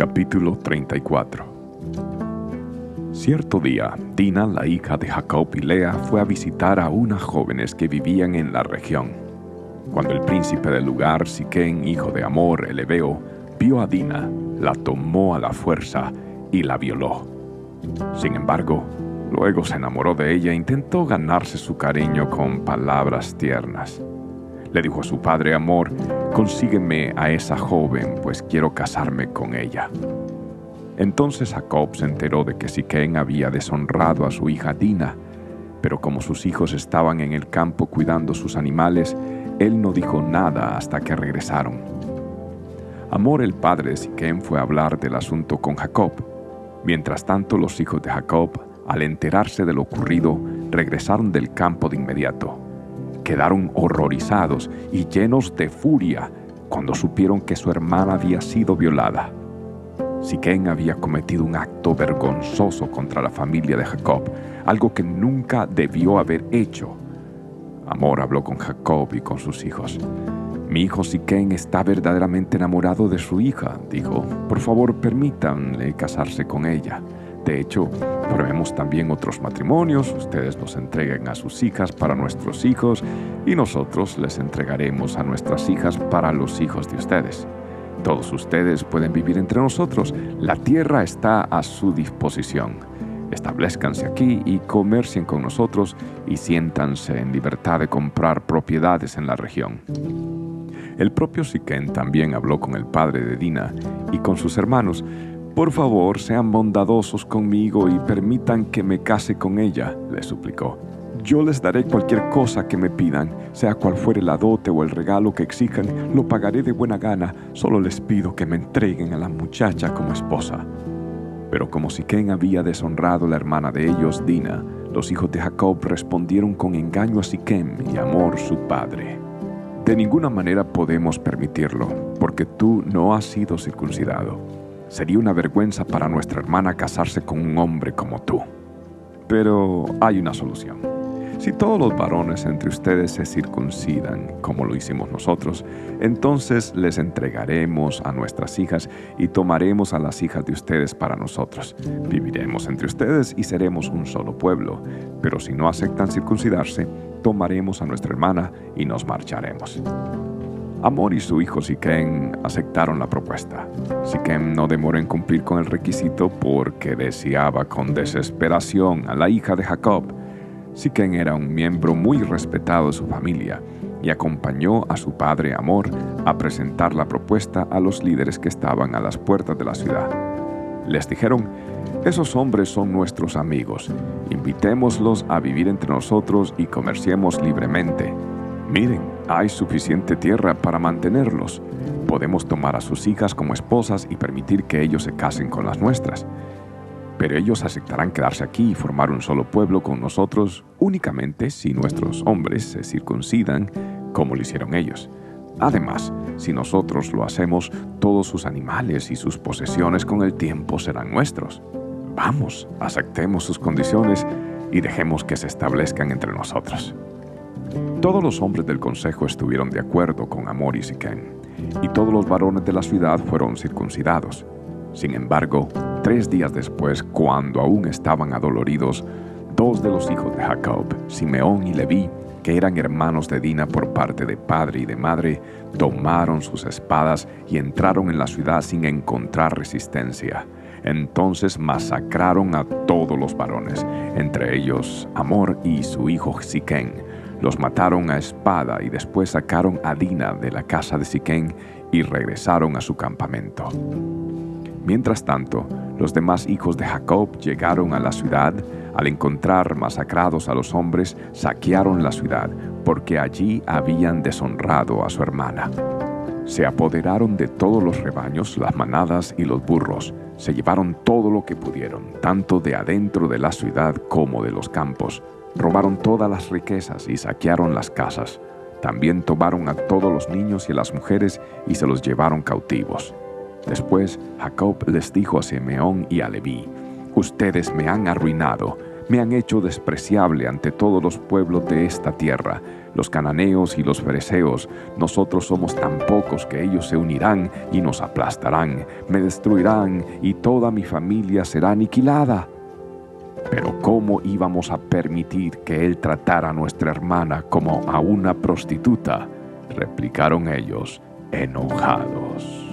Capítulo 34 Cierto día, Dina, la hija de Jacob y Lea, fue a visitar a unas jóvenes que vivían en la región. Cuando el príncipe del lugar, Siquén, hijo de Amor, el Ebeo, vio a Dina, la tomó a la fuerza y la violó. Sin embargo, luego se enamoró de ella e intentó ganarse su cariño con palabras tiernas. Le dijo a su padre Amor, consígueme a esa joven, pues quiero casarme con ella. Entonces Jacob se enteró de que Siquén había deshonrado a su hija Dina, pero como sus hijos estaban en el campo cuidando sus animales, él no dijo nada hasta que regresaron. Amor, el padre de Siquén, fue a hablar del asunto con Jacob. Mientras tanto, los hijos de Jacob, al enterarse de lo ocurrido, regresaron del campo de inmediato quedaron horrorizados y llenos de furia cuando supieron que su hermana había sido violada. Siquén había cometido un acto vergonzoso contra la familia de Jacob, algo que nunca debió haber hecho. Amor habló con Jacob y con sus hijos. Mi hijo Siquén está verdaderamente enamorado de su hija, dijo. Por favor, permítanle casarse con ella. De hecho, probemos también otros matrimonios, ustedes nos entreguen a sus hijas para nuestros hijos y nosotros les entregaremos a nuestras hijas para los hijos de ustedes. Todos ustedes pueden vivir entre nosotros, la tierra está a su disposición. Establezcanse aquí y comercien con nosotros y siéntanse en libertad de comprar propiedades en la región. El propio Siquén también habló con el padre de Dina y con sus hermanos, por favor, sean bondadosos conmigo y permitan que me case con ella, le suplicó. Yo les daré cualquier cosa que me pidan, sea cual fuere la dote o el regalo que exijan, lo pagaré de buena gana, solo les pido que me entreguen a la muchacha como esposa. Pero como Siquén había deshonrado la hermana de ellos, Dina, los hijos de Jacob respondieron con engaño a Siquem y amor su padre. De ninguna manera podemos permitirlo, porque tú no has sido circuncidado Sería una vergüenza para nuestra hermana casarse con un hombre como tú. Pero hay una solución. Si todos los varones entre ustedes se circuncidan, como lo hicimos nosotros, entonces les entregaremos a nuestras hijas y tomaremos a las hijas de ustedes para nosotros. Viviremos entre ustedes y seremos un solo pueblo. Pero si no aceptan circuncidarse, tomaremos a nuestra hermana y nos marcharemos. Amor y su hijo Siquem aceptaron la propuesta. Siquem no demoró en cumplir con el requisito porque deseaba con desesperación a la hija de Jacob. Siquem era un miembro muy respetado de su familia y acompañó a su padre Amor a presentar la propuesta a los líderes que estaban a las puertas de la ciudad. Les dijeron, esos hombres son nuestros amigos, invitémoslos a vivir entre nosotros y comerciemos libremente. Miren, hay suficiente tierra para mantenerlos. Podemos tomar a sus hijas como esposas y permitir que ellos se casen con las nuestras. Pero ellos aceptarán quedarse aquí y formar un solo pueblo con nosotros únicamente si nuestros hombres se circuncidan como lo hicieron ellos. Además, si nosotros lo hacemos, todos sus animales y sus posesiones con el tiempo serán nuestros. Vamos, aceptemos sus condiciones y dejemos que se establezcan entre nosotros. Todos los hombres del consejo estuvieron de acuerdo con Amor y Siquén, y todos los varones de la ciudad fueron circuncidados. Sin embargo, tres días después, cuando aún estaban adoloridos, dos de los hijos de Jacob, Simeón y Leví, que eran hermanos de Dina por parte de padre y de madre, tomaron sus espadas y entraron en la ciudad sin encontrar resistencia. Entonces masacraron a todos los varones, entre ellos Amor y su hijo Siquén, los mataron a espada y después sacaron a Dina de la casa de Siquén y regresaron a su campamento. Mientras tanto, los demás hijos de Jacob llegaron a la ciudad. Al encontrar masacrados a los hombres, saquearon la ciudad, porque allí habían deshonrado a su hermana. Se apoderaron de todos los rebaños, las manadas y los burros. Se llevaron todo lo que pudieron, tanto de adentro de la ciudad como de los campos Robaron todas las riquezas y saquearon las casas. También tomaron a todos los niños y a las mujeres y se los llevaron cautivos. Después Jacob les dijo a Simeón y a Leví, Ustedes me han arruinado, me han hecho despreciable ante todos los pueblos de esta tierra, los cananeos y los fereceos. Nosotros somos tan pocos que ellos se unirán y nos aplastarán, me destruirán y toda mi familia será aniquilada. Pero ¿cómo íbamos a permitir que él tratara a nuestra hermana como a una prostituta? replicaron ellos, enojados.